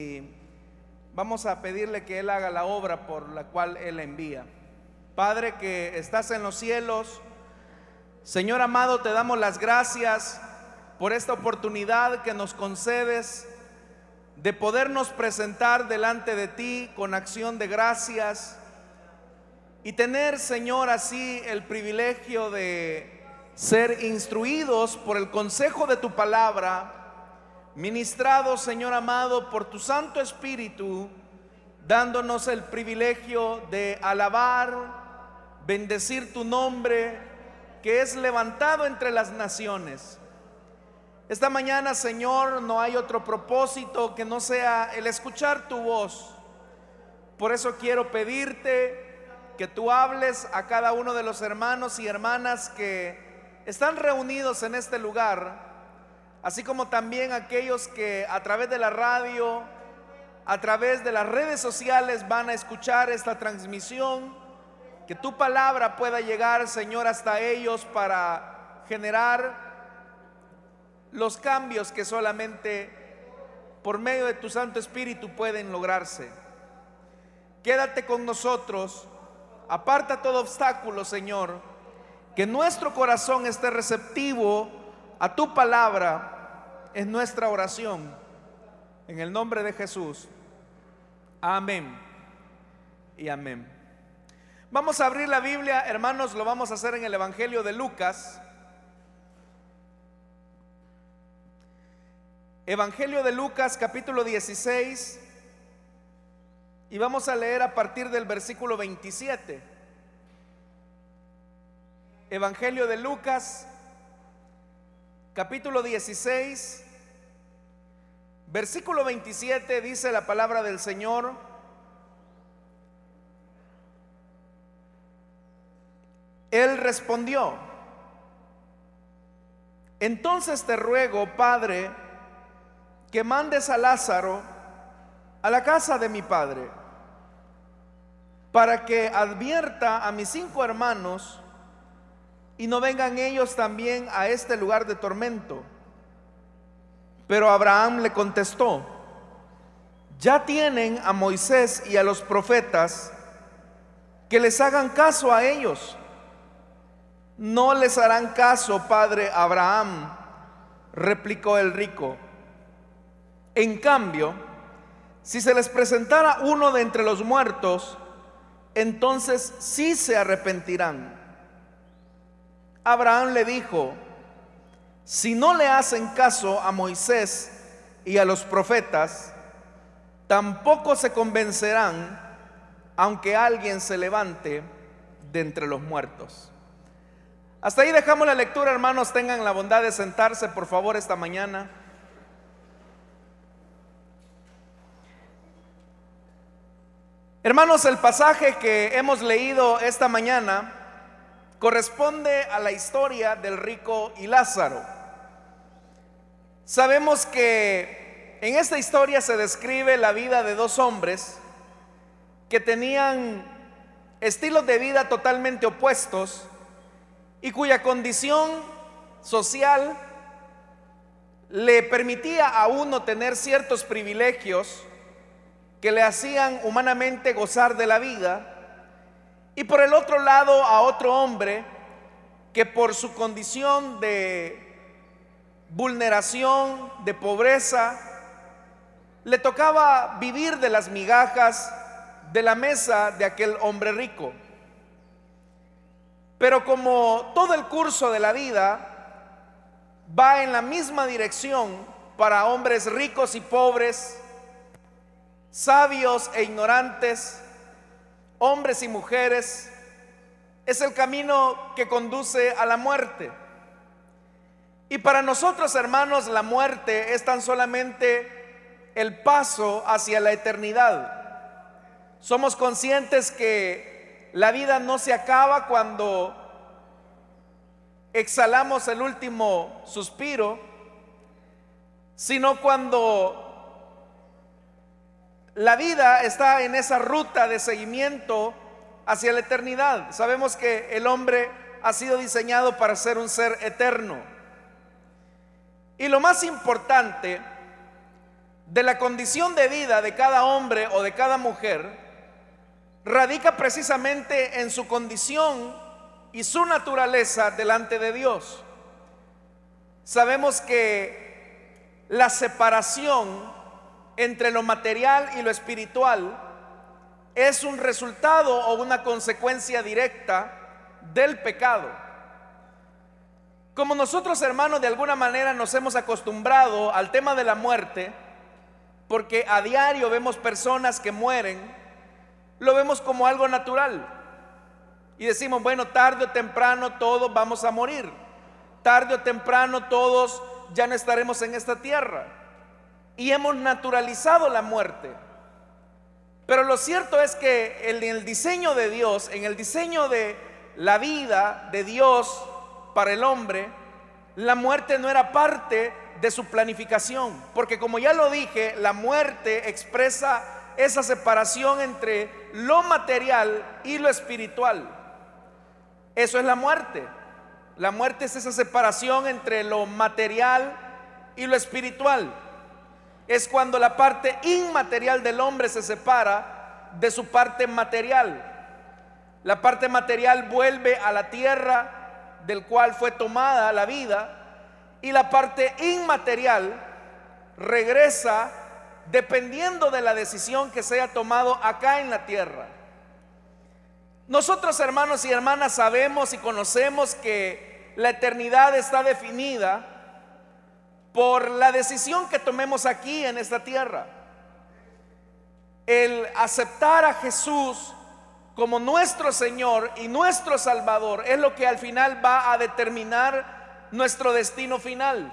Y vamos a pedirle que Él haga la obra por la cual Él envía. Padre que estás en los cielos, Señor amado, te damos las gracias por esta oportunidad que nos concedes de podernos presentar delante de ti con acción de gracias y tener, Señor, así el privilegio de ser instruidos por el consejo de tu palabra ministrado, Señor amado, por tu Santo Espíritu, dándonos el privilegio de alabar, bendecir tu nombre, que es levantado entre las naciones. Esta mañana, Señor, no hay otro propósito que no sea el escuchar tu voz. Por eso quiero pedirte que tú hables a cada uno de los hermanos y hermanas que están reunidos en este lugar así como también aquellos que a través de la radio, a través de las redes sociales van a escuchar esta transmisión, que tu palabra pueda llegar, Señor, hasta ellos para generar los cambios que solamente por medio de tu Santo Espíritu pueden lograrse. Quédate con nosotros, aparta todo obstáculo, Señor, que nuestro corazón esté receptivo a tu palabra es nuestra oración. En el nombre de Jesús. Amén. Y amén. Vamos a abrir la Biblia, hermanos, lo vamos a hacer en el Evangelio de Lucas. Evangelio de Lucas capítulo 16 y vamos a leer a partir del versículo 27. Evangelio de Lucas capítulo 16 Versículo 27 dice la palabra del Señor. Él respondió, entonces te ruego, Padre, que mandes a Lázaro a la casa de mi Padre, para que advierta a mis cinco hermanos y no vengan ellos también a este lugar de tormento. Pero Abraham le contestó, ya tienen a Moisés y a los profetas, que les hagan caso a ellos. No les harán caso, padre Abraham, replicó el rico. En cambio, si se les presentara uno de entre los muertos, entonces sí se arrepentirán. Abraham le dijo, si no le hacen caso a Moisés y a los profetas, tampoco se convencerán aunque alguien se levante de entre los muertos. Hasta ahí dejamos la lectura, hermanos. Tengan la bondad de sentarse, por favor, esta mañana. Hermanos, el pasaje que hemos leído esta mañana corresponde a la historia del rico y Lázaro. Sabemos que en esta historia se describe la vida de dos hombres que tenían estilos de vida totalmente opuestos y cuya condición social le permitía a uno tener ciertos privilegios que le hacían humanamente gozar de la vida y por el otro lado a otro hombre que por su condición de vulneración, de pobreza, le tocaba vivir de las migajas de la mesa de aquel hombre rico. Pero como todo el curso de la vida va en la misma dirección para hombres ricos y pobres, sabios e ignorantes, hombres y mujeres, es el camino que conduce a la muerte. Y para nosotros, hermanos, la muerte es tan solamente el paso hacia la eternidad. Somos conscientes que la vida no se acaba cuando exhalamos el último suspiro, sino cuando la vida está en esa ruta de seguimiento hacia la eternidad. Sabemos que el hombre ha sido diseñado para ser un ser eterno. Y lo más importante de la condición de vida de cada hombre o de cada mujer radica precisamente en su condición y su naturaleza delante de Dios. Sabemos que la separación entre lo material y lo espiritual es un resultado o una consecuencia directa del pecado. Como nosotros hermanos de alguna manera nos hemos acostumbrado al tema de la muerte, porque a diario vemos personas que mueren, lo vemos como algo natural. Y decimos, bueno, tarde o temprano todos vamos a morir. Tarde o temprano todos ya no estaremos en esta tierra. Y hemos naturalizado la muerte. Pero lo cierto es que en el diseño de Dios, en el diseño de la vida de Dios para el hombre, la muerte no era parte de su planificación. Porque como ya lo dije, la muerte expresa esa separación entre lo material y lo espiritual. Eso es la muerte. La muerte es esa separación entre lo material y lo espiritual. Es cuando la parte inmaterial del hombre se separa de su parte material. La parte material vuelve a la tierra del cual fue tomada la vida y la parte inmaterial regresa dependiendo de la decisión que se haya tomado acá en la tierra. Nosotros hermanos y hermanas sabemos y conocemos que la eternidad está definida por la decisión que tomemos aquí en esta tierra. El aceptar a Jesús como nuestro Señor y nuestro Salvador es lo que al final va a determinar nuestro destino final.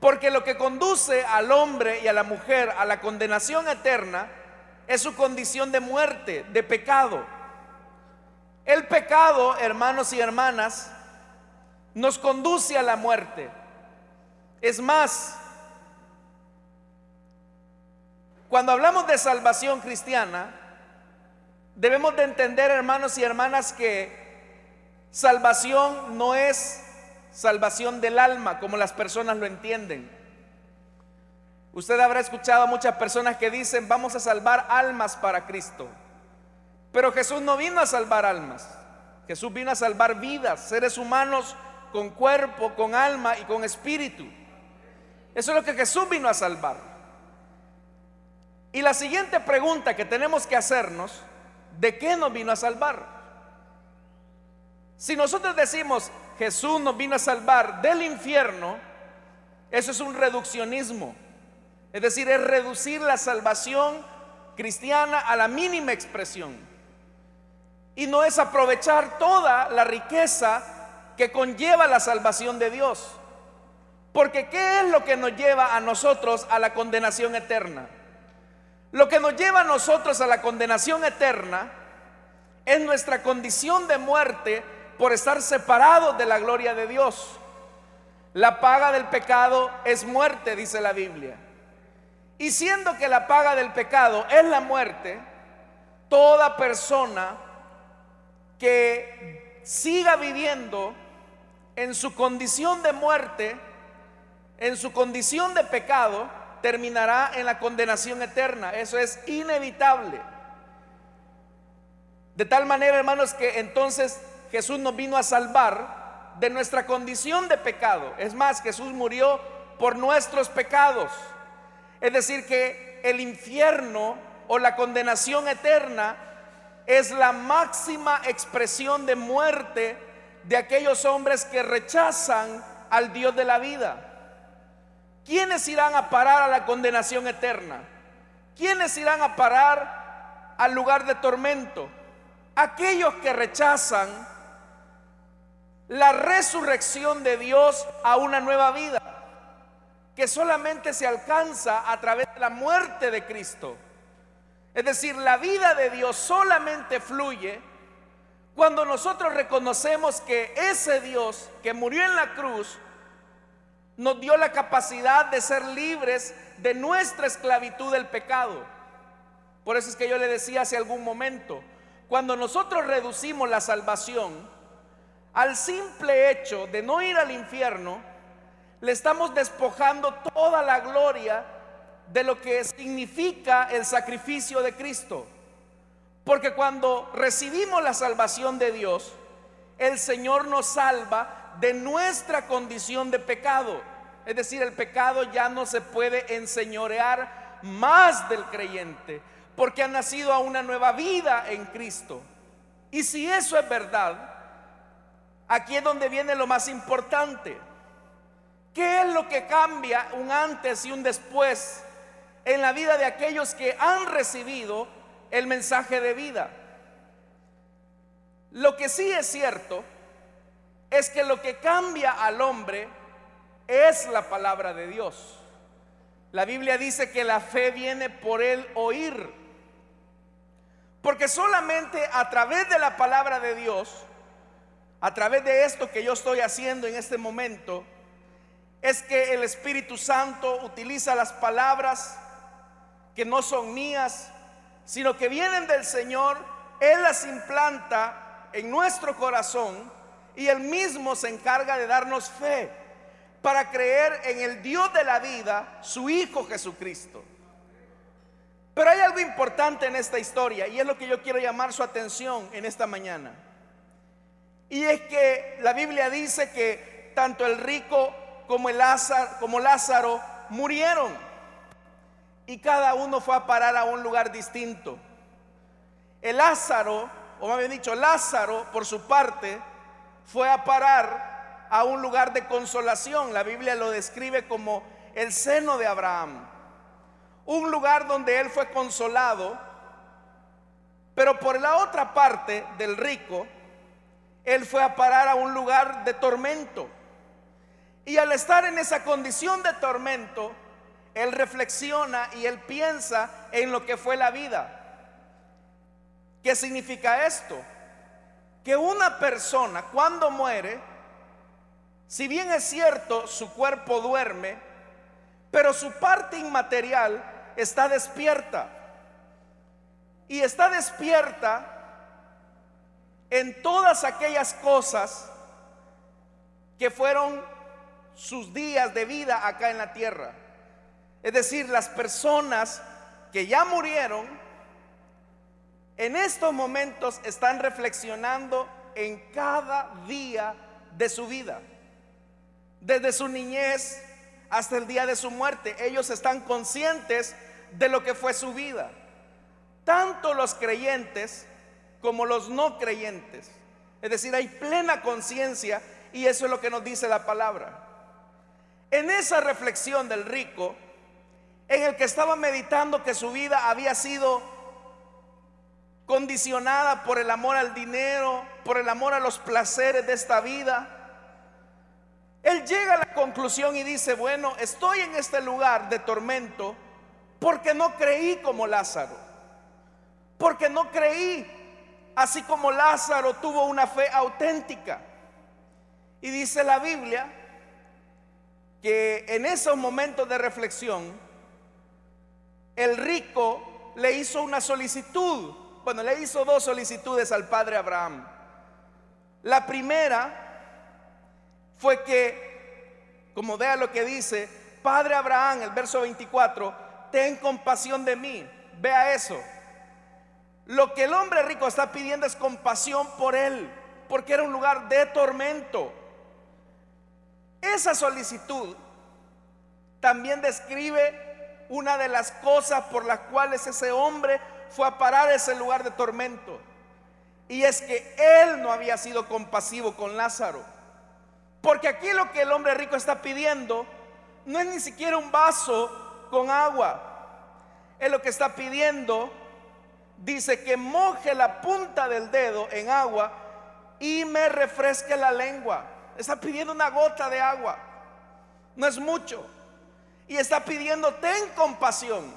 Porque lo que conduce al hombre y a la mujer a la condenación eterna es su condición de muerte, de pecado. El pecado, hermanos y hermanas, nos conduce a la muerte. Es más, cuando hablamos de salvación cristiana, debemos de entender, hermanos y hermanas, que salvación no es salvación del alma, como las personas lo entienden. Usted habrá escuchado a muchas personas que dicen, vamos a salvar almas para Cristo. Pero Jesús no vino a salvar almas. Jesús vino a salvar vidas, seres humanos con cuerpo, con alma y con espíritu. Eso es lo que Jesús vino a salvar. Y la siguiente pregunta que tenemos que hacernos, ¿de qué nos vino a salvar? Si nosotros decimos, Jesús nos vino a salvar del infierno, eso es un reduccionismo. Es decir, es reducir la salvación cristiana a la mínima expresión. Y no es aprovechar toda la riqueza que conlleva la salvación de Dios. Porque ¿qué es lo que nos lleva a nosotros a la condenación eterna? Lo que nos lleva a nosotros a la condenación eterna es nuestra condición de muerte por estar separados de la gloria de Dios. La paga del pecado es muerte, dice la Biblia. Y siendo que la paga del pecado es la muerte, toda persona que siga viviendo en su condición de muerte, en su condición de pecado, terminará en la condenación eterna. Eso es inevitable. De tal manera, hermanos, que entonces Jesús nos vino a salvar de nuestra condición de pecado. Es más, Jesús murió por nuestros pecados. Es decir, que el infierno o la condenación eterna es la máxima expresión de muerte de aquellos hombres que rechazan al Dios de la vida. ¿Quiénes irán a parar a la condenación eterna? ¿Quiénes irán a parar al lugar de tormento? Aquellos que rechazan la resurrección de Dios a una nueva vida, que solamente se alcanza a través de la muerte de Cristo. Es decir, la vida de Dios solamente fluye cuando nosotros reconocemos que ese Dios que murió en la cruz nos dio la capacidad de ser libres de nuestra esclavitud del pecado. Por eso es que yo le decía hace algún momento, cuando nosotros reducimos la salvación, al simple hecho de no ir al infierno, le estamos despojando toda la gloria de lo que significa el sacrificio de Cristo. Porque cuando recibimos la salvación de Dios, el Señor nos salva de nuestra condición de pecado. Es decir, el pecado ya no se puede enseñorear más del creyente, porque ha nacido a una nueva vida en Cristo. Y si eso es verdad, aquí es donde viene lo más importante. ¿Qué es lo que cambia un antes y un después en la vida de aquellos que han recibido el mensaje de vida? Lo que sí es cierto es que lo que cambia al hombre es la palabra de Dios. La Biblia dice que la fe viene por el oír. Porque solamente a través de la palabra de Dios, a través de esto que yo estoy haciendo en este momento, es que el Espíritu Santo utiliza las palabras que no son mías, sino que vienen del Señor, Él las implanta en nuestro corazón y Él mismo se encarga de darnos fe para creer en el Dios de la vida, su Hijo Jesucristo. Pero hay algo importante en esta historia y es lo que yo quiero llamar su atención en esta mañana. Y es que la Biblia dice que tanto el rico como, el Lázaro, como Lázaro murieron y cada uno fue a parar a un lugar distinto. El Lázaro, o más bien dicho, Lázaro por su parte fue a parar a un lugar de consolación. La Biblia lo describe como el seno de Abraham. Un lugar donde él fue consolado. Pero por la otra parte del rico, él fue a parar a un lugar de tormento. Y al estar en esa condición de tormento, él reflexiona y él piensa en lo que fue la vida. ¿Qué significa esto? Que una persona cuando muere si bien es cierto, su cuerpo duerme, pero su parte inmaterial está despierta. Y está despierta en todas aquellas cosas que fueron sus días de vida acá en la tierra. Es decir, las personas que ya murieron, en estos momentos están reflexionando en cada día de su vida desde su niñez hasta el día de su muerte. Ellos están conscientes de lo que fue su vida. Tanto los creyentes como los no creyentes. Es decir, hay plena conciencia y eso es lo que nos dice la palabra. En esa reflexión del rico, en el que estaba meditando que su vida había sido condicionada por el amor al dinero, por el amor a los placeres de esta vida, la conclusión y dice, bueno, estoy en este lugar de tormento porque no creí como Lázaro. Porque no creí, así como Lázaro tuvo una fe auténtica. Y dice la Biblia que en esos momentos de reflexión, el rico le hizo una solicitud. Bueno, le hizo dos solicitudes al padre Abraham. La primera fue que, como vea lo que dice, Padre Abraham, el verso 24, ten compasión de mí. Vea eso. Lo que el hombre rico está pidiendo es compasión por él, porque era un lugar de tormento. Esa solicitud también describe una de las cosas por las cuales ese hombre fue a parar ese lugar de tormento. Y es que él no había sido compasivo con Lázaro. Porque aquí lo que el hombre rico está pidiendo no es ni siquiera un vaso con agua. Es lo que está pidiendo. Dice que moje la punta del dedo en agua y me refresque la lengua. Está pidiendo una gota de agua. No es mucho. Y está pidiendo, ten compasión.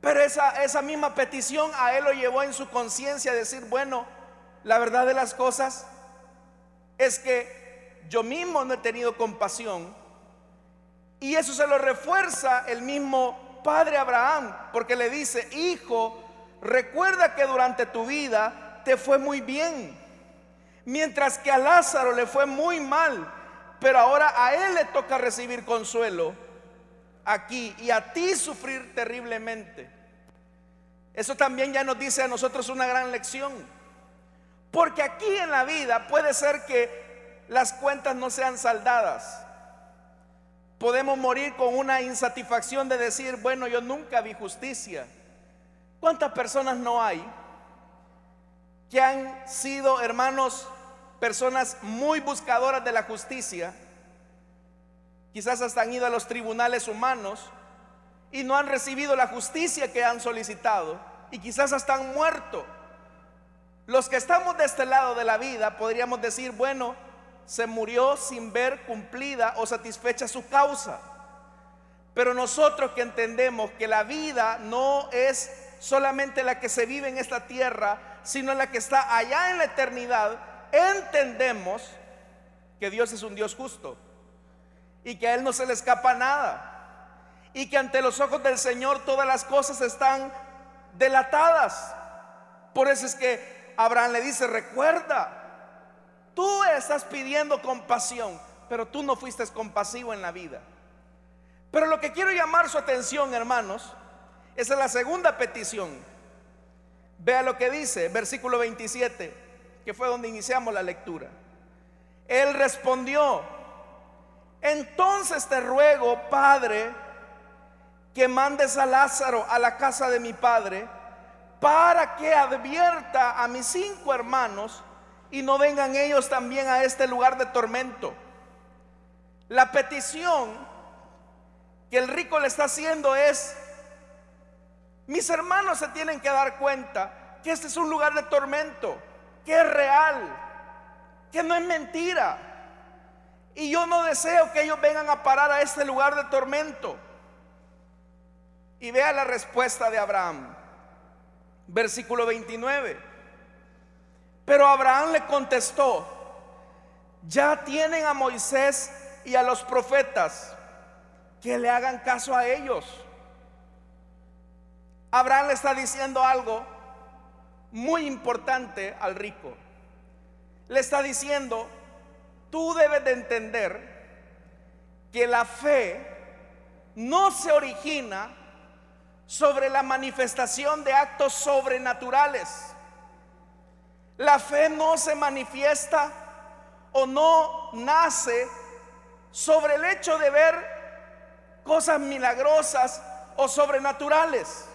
Pero esa, esa misma petición a él lo llevó en su conciencia a decir, bueno, la verdad de las cosas es que yo mismo no he tenido compasión. Y eso se lo refuerza el mismo padre Abraham, porque le dice, hijo, recuerda que durante tu vida te fue muy bien, mientras que a Lázaro le fue muy mal, pero ahora a él le toca recibir consuelo. aquí y a ti sufrir terriblemente. Eso también ya nos dice a nosotros una gran lección. Porque aquí en la vida puede ser que las cuentas no sean saldadas. Podemos morir con una insatisfacción de decir, bueno, yo nunca vi justicia. ¿Cuántas personas no hay que han sido, hermanos, personas muy buscadoras de la justicia? Quizás hasta han ido a los tribunales humanos y no han recibido la justicia que han solicitado y quizás hasta han muerto. Los que estamos de este lado de la vida podríamos decir, bueno, se murió sin ver cumplida o satisfecha su causa. Pero nosotros que entendemos que la vida no es solamente la que se vive en esta tierra, sino la que está allá en la eternidad, entendemos que Dios es un Dios justo y que a Él no se le escapa nada. Y que ante los ojos del Señor todas las cosas están delatadas. Por eso es que Abraham le dice, recuerda, tú estás pidiendo compasión, pero tú no fuiste compasivo en la vida. Pero lo que quiero llamar su atención, hermanos, es la segunda petición. Vea lo que dice, versículo 27, que fue donde iniciamos la lectura. Él respondió, entonces te ruego, Padre, que mandes a Lázaro a la casa de mi Padre, para que advierta a mis cinco hermanos y no vengan ellos también a este lugar de tormento. La petición que el rico le está haciendo es, mis hermanos se tienen que dar cuenta que este es un lugar de tormento, que es real, que no es mentira. Y yo no deseo que ellos vengan a parar a este lugar de tormento. Y vea la respuesta de Abraham. Versículo 29. Pero Abraham le contestó, ya tienen a Moisés y a los profetas, que le hagan caso a ellos. Abraham le está diciendo algo muy importante al rico. Le está diciendo, tú debes de entender que la fe no se origina sobre la manifestación de actos sobrenaturales. La fe no se manifiesta o no nace sobre el hecho de ver cosas milagrosas o sobrenaturales,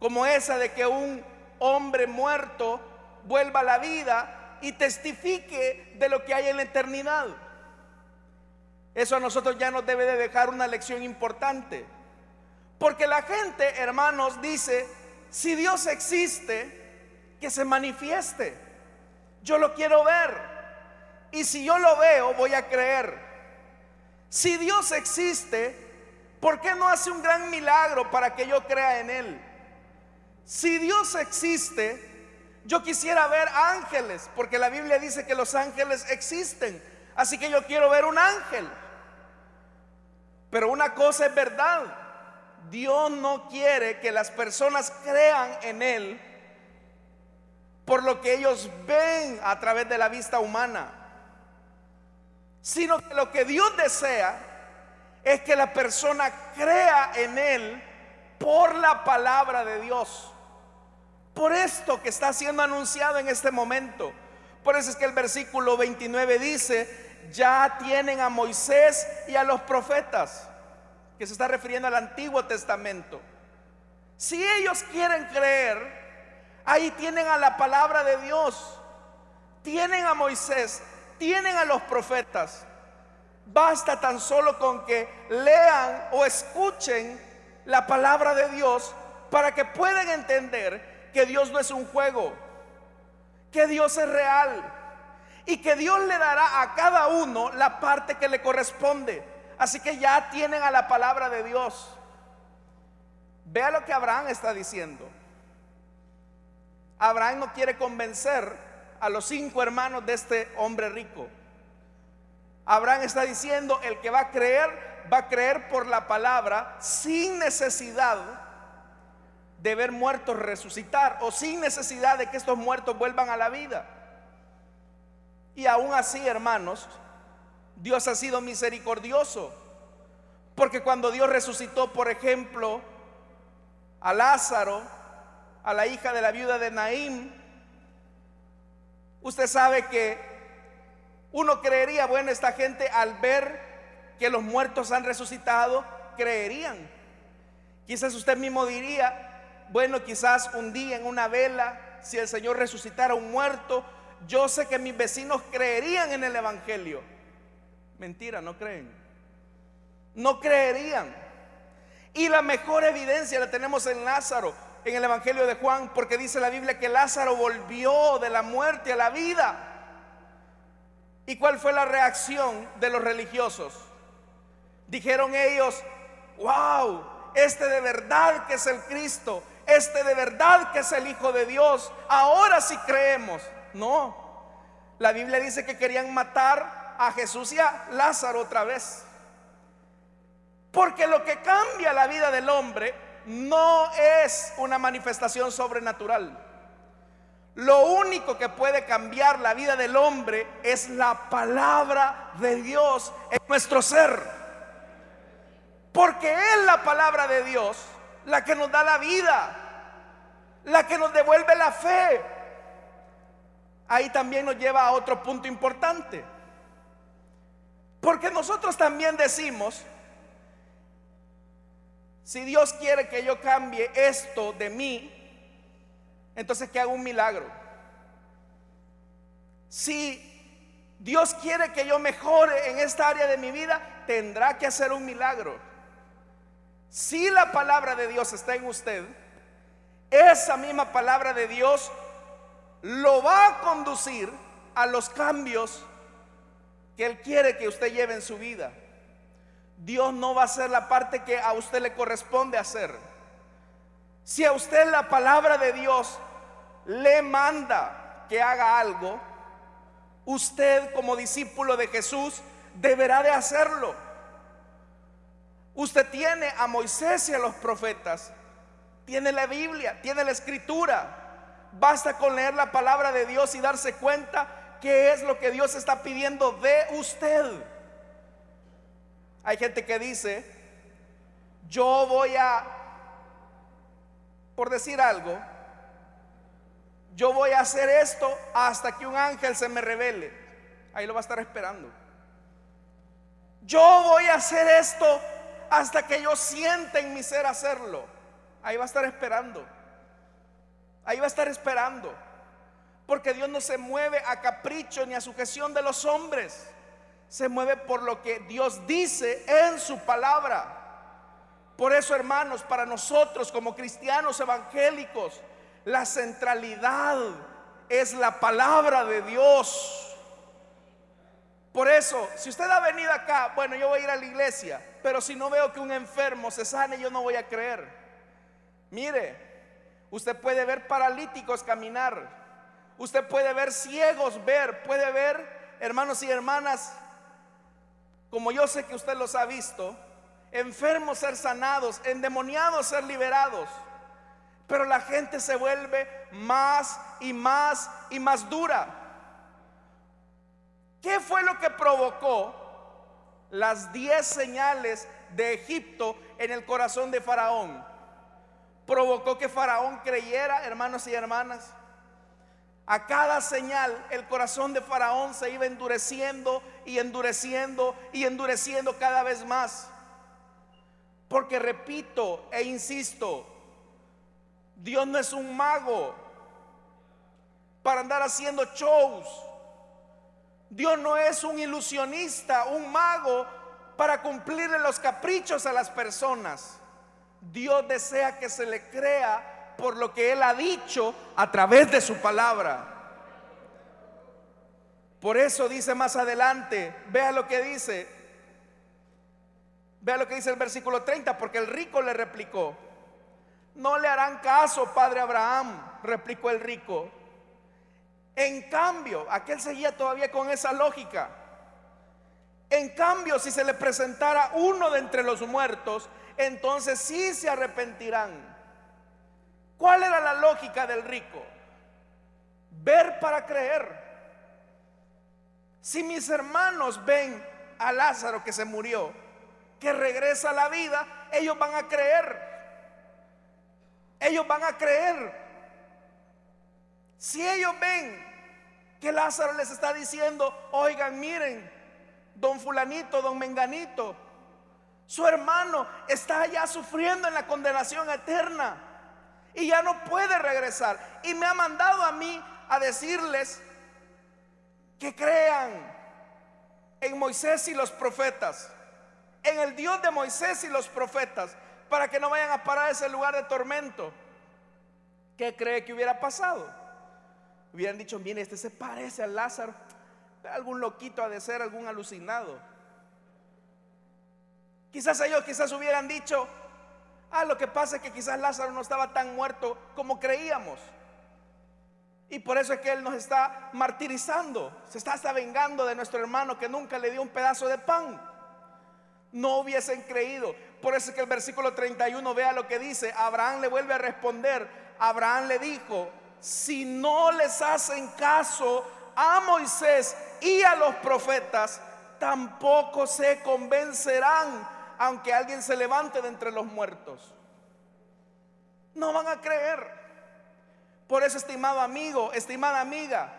como esa de que un hombre muerto vuelva a la vida y testifique de lo que hay en la eternidad. Eso a nosotros ya nos debe de dejar una lección importante. Porque la gente, hermanos, dice, si Dios existe, que se manifieste. Yo lo quiero ver. Y si yo lo veo, voy a creer. Si Dios existe, ¿por qué no hace un gran milagro para que yo crea en Él? Si Dios existe, yo quisiera ver ángeles, porque la Biblia dice que los ángeles existen. Así que yo quiero ver un ángel. Pero una cosa es verdad. Dios no quiere que las personas crean en Él por lo que ellos ven a través de la vista humana. Sino que lo que Dios desea es que la persona crea en Él por la palabra de Dios por esto que está siendo anunciado en este momento. Por eso es que el versículo 29 dice, ya tienen a Moisés y a los profetas, que se está refiriendo al Antiguo Testamento. Si ellos quieren creer, ahí tienen a la palabra de Dios, tienen a Moisés, tienen a los profetas. Basta tan solo con que lean o escuchen la palabra de Dios para que puedan entender que Dios no es un juego, que Dios es real y que Dios le dará a cada uno la parte que le corresponde. Así que ya tienen a la palabra de Dios. Vea lo que Abraham está diciendo. Abraham no quiere convencer a los cinco hermanos de este hombre rico. Abraham está diciendo, el que va a creer, va a creer por la palabra sin necesidad de ver muertos resucitar o sin necesidad de que estos muertos vuelvan a la vida. Y aún así, hermanos, Dios ha sido misericordioso, Porque cuando Dios resucitó, por ejemplo, a Lázaro, a la hija de la viuda de Naín, usted sabe que uno creería, bueno, esta gente al ver que los muertos han resucitado, creerían. Quizás usted mismo diría, bueno, quizás un día en una vela, si el Señor resucitara un muerto, yo sé que mis vecinos creerían en el Evangelio. Mentira, no creen. No creerían. Y la mejor evidencia la tenemos en Lázaro, en el Evangelio de Juan, porque dice la Biblia que Lázaro volvió de la muerte a la vida. ¿Y cuál fue la reacción de los religiosos? Dijeron ellos, wow, este de verdad que es el Cristo, este de verdad que es el Hijo de Dios, ahora sí creemos. No, la Biblia dice que querían matar a Jesús y a Lázaro otra vez. Porque lo que cambia la vida del hombre no es una manifestación sobrenatural. Lo único que puede cambiar la vida del hombre es la palabra de Dios en nuestro ser. Porque es la palabra de Dios la que nos da la vida, la que nos devuelve la fe. Ahí también nos lleva a otro punto importante. Porque nosotros también decimos, si Dios quiere que yo cambie esto de mí, entonces que haga un milagro. Si Dios quiere que yo mejore en esta área de mi vida, tendrá que hacer un milagro. Si la palabra de Dios está en usted, esa misma palabra de Dios lo va a conducir a los cambios que Él quiere que usted lleve en su vida. Dios no va a hacer la parte que a usted le corresponde hacer. Si a usted la palabra de Dios le manda que haga algo, usted como discípulo de Jesús deberá de hacerlo. Usted tiene a Moisés y a los profetas, tiene la Biblia, tiene la escritura. Basta con leer la palabra de Dios y darse cuenta qué es lo que Dios está pidiendo de usted. Hay gente que dice, yo voy a, por decir algo, yo voy a hacer esto hasta que un ángel se me revele. Ahí lo va a estar esperando. Yo voy a hacer esto hasta que yo sienta en mi ser hacerlo. Ahí va a estar esperando. Ahí va a estar esperando. Porque Dios no se mueve a capricho ni a sujeción de los hombres se mueve por lo que Dios dice en su palabra. Por eso, hermanos, para nosotros como cristianos evangélicos, la centralidad es la palabra de Dios. Por eso, si usted ha venido acá, bueno, yo voy a ir a la iglesia, pero si no veo que un enfermo se sane, yo no voy a creer. Mire, usted puede ver paralíticos caminar, usted puede ver ciegos ver, puede ver, hermanos y hermanas, como yo sé que usted los ha visto, enfermos ser sanados, endemoniados ser liberados. Pero la gente se vuelve más y más y más dura. ¿Qué fue lo que provocó las diez señales de Egipto en el corazón de Faraón? Provocó que Faraón creyera, hermanos y hermanas, a cada señal el corazón de Faraón se iba endureciendo y endureciendo y endureciendo cada vez más. Porque repito e insisto, Dios no es un mago para andar haciendo shows. Dios no es un ilusionista, un mago para cumplirle los caprichos a las personas. Dios desea que se le crea por lo que Él ha dicho a través de su palabra. Por eso dice más adelante, vea lo que dice, vea lo que dice el versículo 30, porque el rico le replicó, no le harán caso, padre Abraham, replicó el rico. En cambio, aquel seguía todavía con esa lógica. En cambio, si se le presentara uno de entre los muertos, entonces sí se arrepentirán. ¿Cuál era la lógica del rico? Ver para creer. Si mis hermanos ven a Lázaro que se murió, que regresa a la vida, ellos van a creer. Ellos van a creer. Si ellos ven que Lázaro les está diciendo, oigan, miren, don fulanito, don menganito, su hermano está ya sufriendo en la condenación eterna y ya no puede regresar. Y me ha mandado a mí a decirles que crean en Moisés y los profetas, en el Dios de Moisés y los profetas, para que no vayan a parar ese lugar de tormento. ¿Qué cree que hubiera pasado? Hubieran dicho, mire, este se parece a Lázaro, algún loquito ha de ser, algún alucinado. Quizás ellos quizás hubieran dicho, ah, lo que pasa es que quizás Lázaro no estaba tan muerto como creíamos. Y por eso es que Él nos está martirizando, se está hasta vengando de nuestro hermano que nunca le dio un pedazo de pan. No hubiesen creído. Por eso es que el versículo 31 vea lo que dice. Abraham le vuelve a responder. Abraham le dijo, si no les hacen caso a Moisés y a los profetas, tampoco se convencerán aunque alguien se levante de entre los muertos. No van a creer. Por eso, estimado amigo, estimada amiga,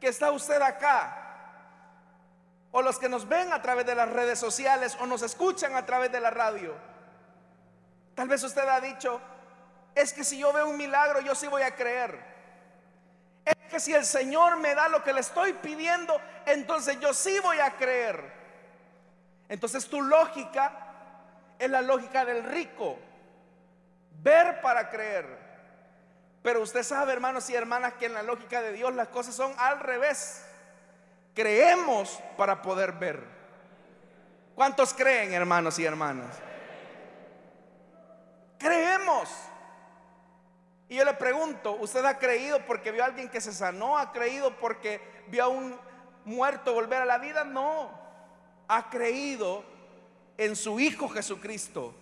que está usted acá, o los que nos ven a través de las redes sociales o nos escuchan a través de la radio, tal vez usted ha dicho, es que si yo veo un milagro, yo sí voy a creer. Es que si el Señor me da lo que le estoy pidiendo, entonces yo sí voy a creer. Entonces tu lógica es la lógica del rico. Ver para creer. Pero usted sabe, hermanos y hermanas, que en la lógica de Dios las cosas son al revés. Creemos para poder ver. ¿Cuántos creen, hermanos y hermanas? Creemos. Y yo le pregunto, ¿usted ha creído porque vio a alguien que se sanó? ¿Ha creído porque vio a un muerto volver a la vida? No. Ha creído en su Hijo Jesucristo.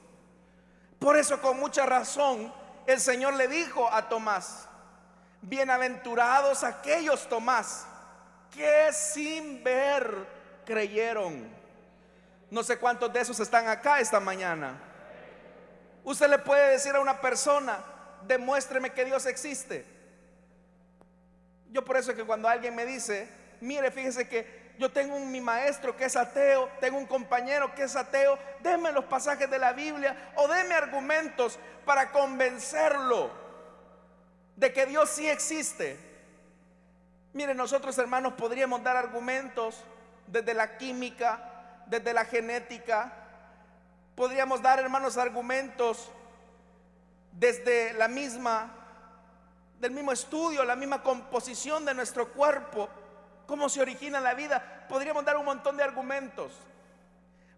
Por eso con mucha razón el Señor le dijo a Tomás, bienaventurados aquellos Tomás que sin ver creyeron. No sé cuántos de esos están acá esta mañana. Usted le puede decir a una persona, demuéstreme que Dios existe. Yo por eso es que cuando alguien me dice, mire, fíjese que yo tengo un, mi maestro que es ateo, tengo un compañero que es ateo, déme los pasajes de la Biblia o déme argumentos para convencerlo de que Dios sí existe. Mire, nosotros hermanos podríamos dar argumentos desde la química, desde la genética, podríamos dar hermanos argumentos desde la misma del mismo estudio, la misma composición de nuestro cuerpo cómo se origina la vida, podríamos dar un montón de argumentos.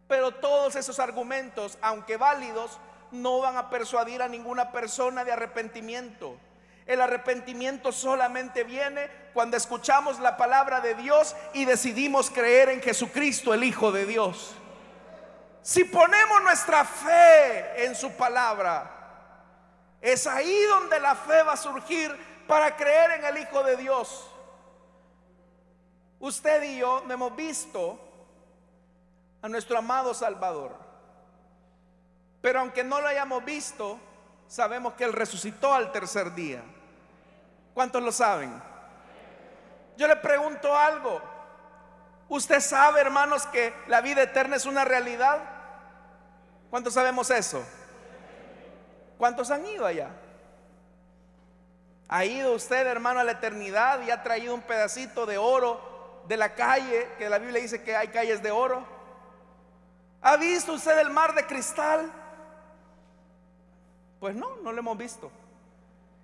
Pero todos esos argumentos, aunque válidos, no van a persuadir a ninguna persona de arrepentimiento. El arrepentimiento solamente viene cuando escuchamos la palabra de Dios y decidimos creer en Jesucristo, el Hijo de Dios. Si ponemos nuestra fe en su palabra, es ahí donde la fe va a surgir para creer en el Hijo de Dios. Usted y yo hemos visto a nuestro amado Salvador. Pero aunque no lo hayamos visto, sabemos que Él resucitó al tercer día. ¿Cuántos lo saben? Yo le pregunto algo. ¿Usted sabe, hermanos, que la vida eterna es una realidad? ¿Cuántos sabemos eso? ¿Cuántos han ido allá? ¿Ha ido usted, hermano, a la eternidad y ha traído un pedacito de oro de la calle, que la Biblia dice que hay calles de oro. ¿Ha visto usted el mar de cristal? Pues no, no lo hemos visto.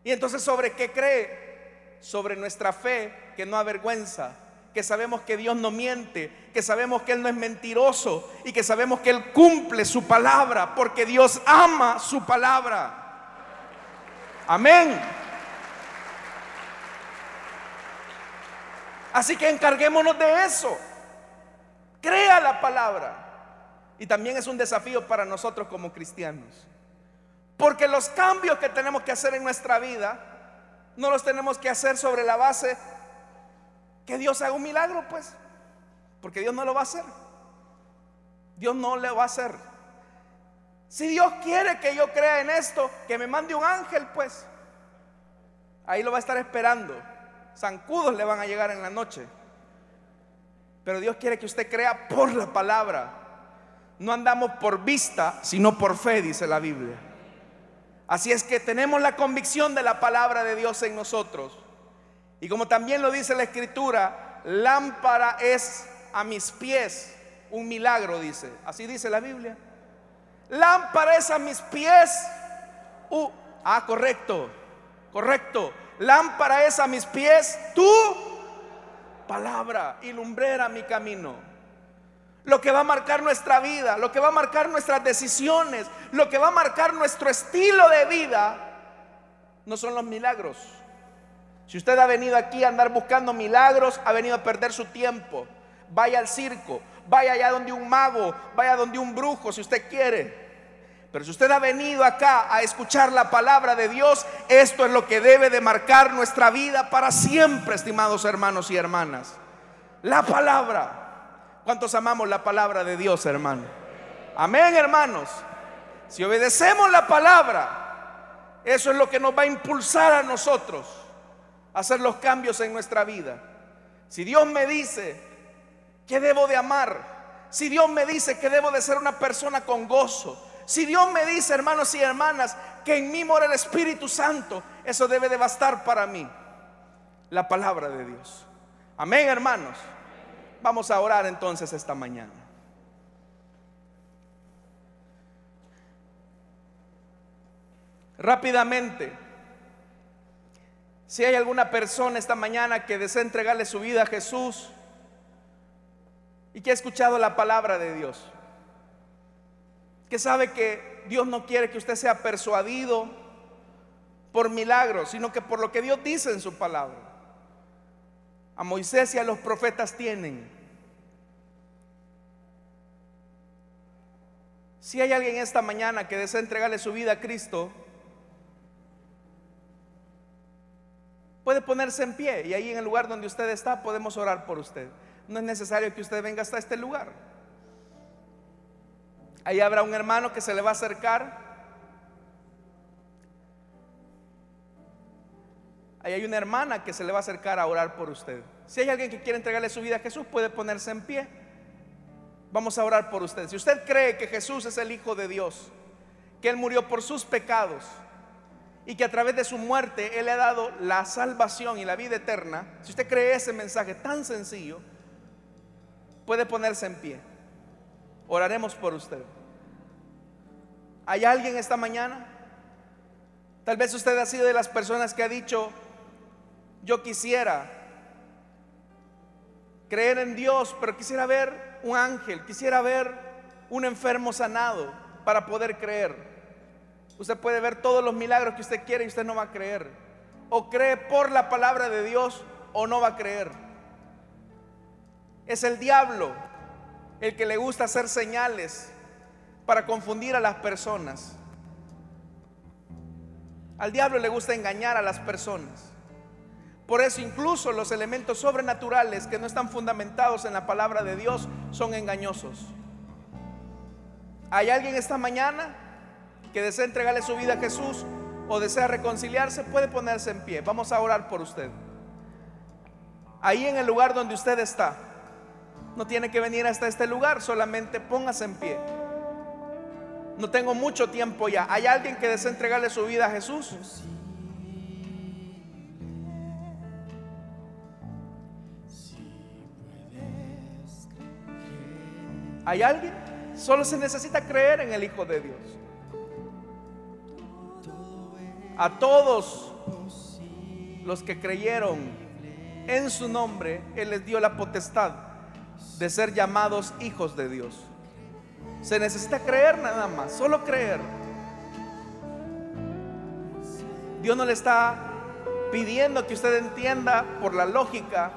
Y entonces, ¿sobre qué cree? Sobre nuestra fe que no avergüenza, que sabemos que Dios no miente, que sabemos que Él no es mentiroso y que sabemos que Él cumple su palabra, porque Dios ama su palabra. Amén. Así que encarguémonos de eso. Crea la palabra. Y también es un desafío para nosotros como cristianos. Porque los cambios que tenemos que hacer en nuestra vida, no los tenemos que hacer sobre la base que Dios haga un milagro, pues. Porque Dios no lo va a hacer. Dios no lo va a hacer. Si Dios quiere que yo crea en esto, que me mande un ángel, pues. Ahí lo va a estar esperando. Zancudos le van a llegar en la noche. Pero Dios quiere que usted crea por la palabra. No andamos por vista, sino por fe, dice la Biblia. Así es que tenemos la convicción de la palabra de Dios en nosotros. Y como también lo dice la escritura, lámpara es a mis pies un milagro, dice. Así dice la Biblia. Lámpara es a mis pies. Uh, ah, correcto, correcto. Lámpara es a mis pies tu palabra y lumbrera mi camino. Lo que va a marcar nuestra vida, lo que va a marcar nuestras decisiones, lo que va a marcar nuestro estilo de vida, no son los milagros. Si usted ha venido aquí a andar buscando milagros, ha venido a perder su tiempo. Vaya al circo, vaya allá donde un mago, vaya donde un brujo, si usted quiere. Pero si usted ha venido acá a escuchar la palabra de Dios, esto es lo que debe de marcar nuestra vida para siempre, estimados hermanos y hermanas. La palabra. ¿Cuántos amamos la palabra de Dios, hermano? Amén, hermanos. Si obedecemos la palabra, eso es lo que nos va a impulsar a nosotros a hacer los cambios en nuestra vida. Si Dios me dice que debo de amar, si Dios me dice que debo de ser una persona con gozo, si Dios me dice, hermanos y hermanas, que en mí mora el Espíritu Santo, eso debe de bastar para mí. La palabra de Dios. Amén, hermanos. Vamos a orar entonces esta mañana. Rápidamente, si hay alguna persona esta mañana que desea entregarle su vida a Jesús y que ha escuchado la palabra de Dios, que sabe que Dios no quiere que usted sea persuadido por milagros, sino que por lo que Dios dice en su palabra. A Moisés y a los profetas tienen. Si hay alguien esta mañana que desea entregarle su vida a Cristo, puede ponerse en pie y ahí en el lugar donde usted está podemos orar por usted. No es necesario que usted venga hasta este lugar. Ahí habrá un hermano que se le va a acercar. Ahí hay una hermana que se le va a acercar a orar por usted. Si hay alguien que quiere entregarle su vida a Jesús, puede ponerse en pie. Vamos a orar por usted. Si usted cree que Jesús es el Hijo de Dios, que Él murió por sus pecados y que a través de su muerte Él le ha dado la salvación y la vida eterna, si usted cree ese mensaje tan sencillo, puede ponerse en pie. Oraremos por usted. ¿Hay alguien esta mañana? Tal vez usted ha sido de las personas que ha dicho, yo quisiera creer en Dios, pero quisiera ver un ángel, quisiera ver un enfermo sanado para poder creer. Usted puede ver todos los milagros que usted quiere y usted no va a creer. O cree por la palabra de Dios o no va a creer. Es el diablo el que le gusta hacer señales para confundir a las personas. Al diablo le gusta engañar a las personas. Por eso incluso los elementos sobrenaturales que no están fundamentados en la palabra de Dios son engañosos. ¿Hay alguien esta mañana que desea entregarle su vida a Jesús o desea reconciliarse? Puede ponerse en pie. Vamos a orar por usted. Ahí en el lugar donde usted está. No tiene que venir hasta este lugar, solamente póngase en pie. No tengo mucho tiempo ya. ¿Hay alguien que desea entregarle su vida a Jesús? ¿Hay alguien? Solo se necesita creer en el Hijo de Dios. A todos los que creyeron en su nombre, Él les dio la potestad de ser llamados hijos de Dios. Se necesita creer nada más, solo creer. Dios no le está pidiendo que usted entienda por la lógica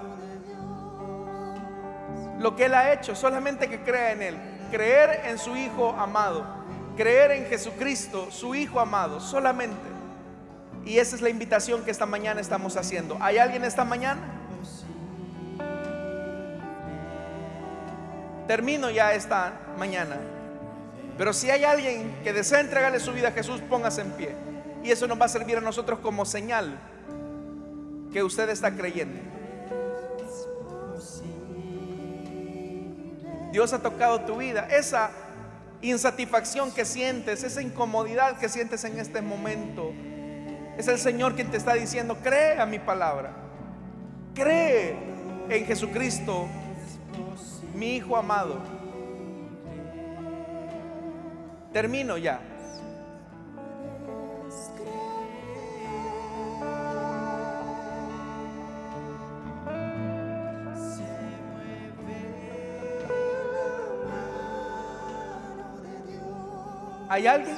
lo que Él ha hecho, solamente que crea en Él. Creer en su Hijo amado, creer en Jesucristo, su Hijo amado, solamente. Y esa es la invitación que esta mañana estamos haciendo. ¿Hay alguien esta mañana? Termino ya esta mañana. Pero si hay alguien que desea entregarle su vida a Jesús, póngase en pie. Y eso nos va a servir a nosotros como señal que usted está creyendo. Dios ha tocado tu vida. Esa insatisfacción que sientes, esa incomodidad que sientes en este momento, es el Señor quien te está diciendo, cree a mi palabra. Cree en Jesucristo, mi Hijo amado. Termino ya. ¿Hay alguien?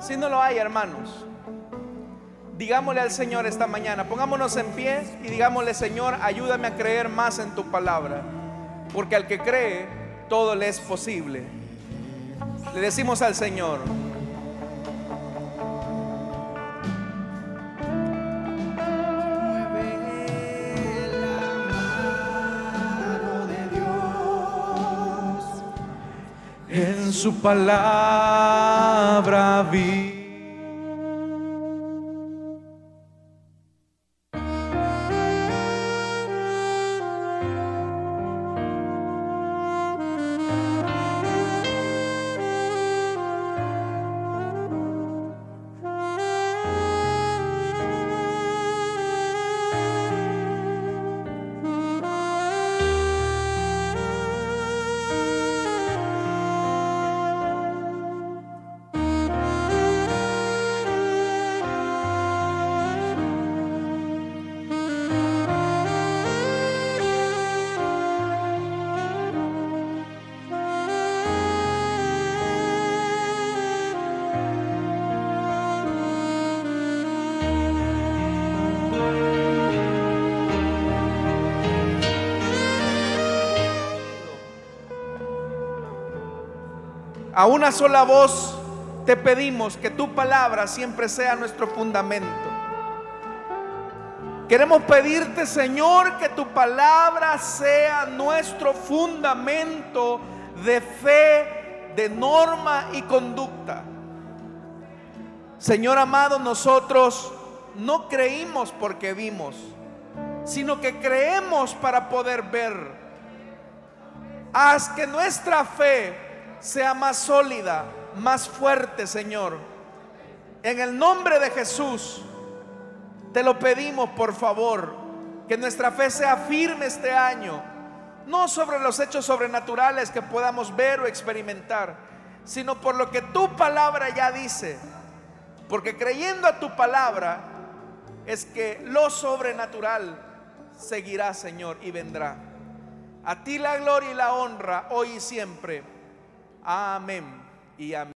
Si no lo hay, hermanos, digámosle al Señor esta mañana, pongámonos en pie y digámosle, Señor, ayúdame a creer más en tu palabra, porque al que cree, todo le es posible. Le decimos al Señor, en su palabra. A una sola voz te pedimos que tu palabra siempre sea nuestro fundamento. Queremos pedirte, Señor, que tu palabra sea nuestro fundamento de fe, de norma y conducta. Señor amado, nosotros no creímos porque vimos, sino que creemos para poder ver. Haz que nuestra fe sea más sólida, más fuerte, Señor. En el nombre de Jesús, te lo pedimos, por favor, que nuestra fe sea firme este año, no sobre los hechos sobrenaturales que podamos ver o experimentar, sino por lo que tu palabra ya dice. Porque creyendo a tu palabra es que lo sobrenatural seguirá, Señor, y vendrá. A ti la gloria y la honra hoy y siempre. Amén y amén.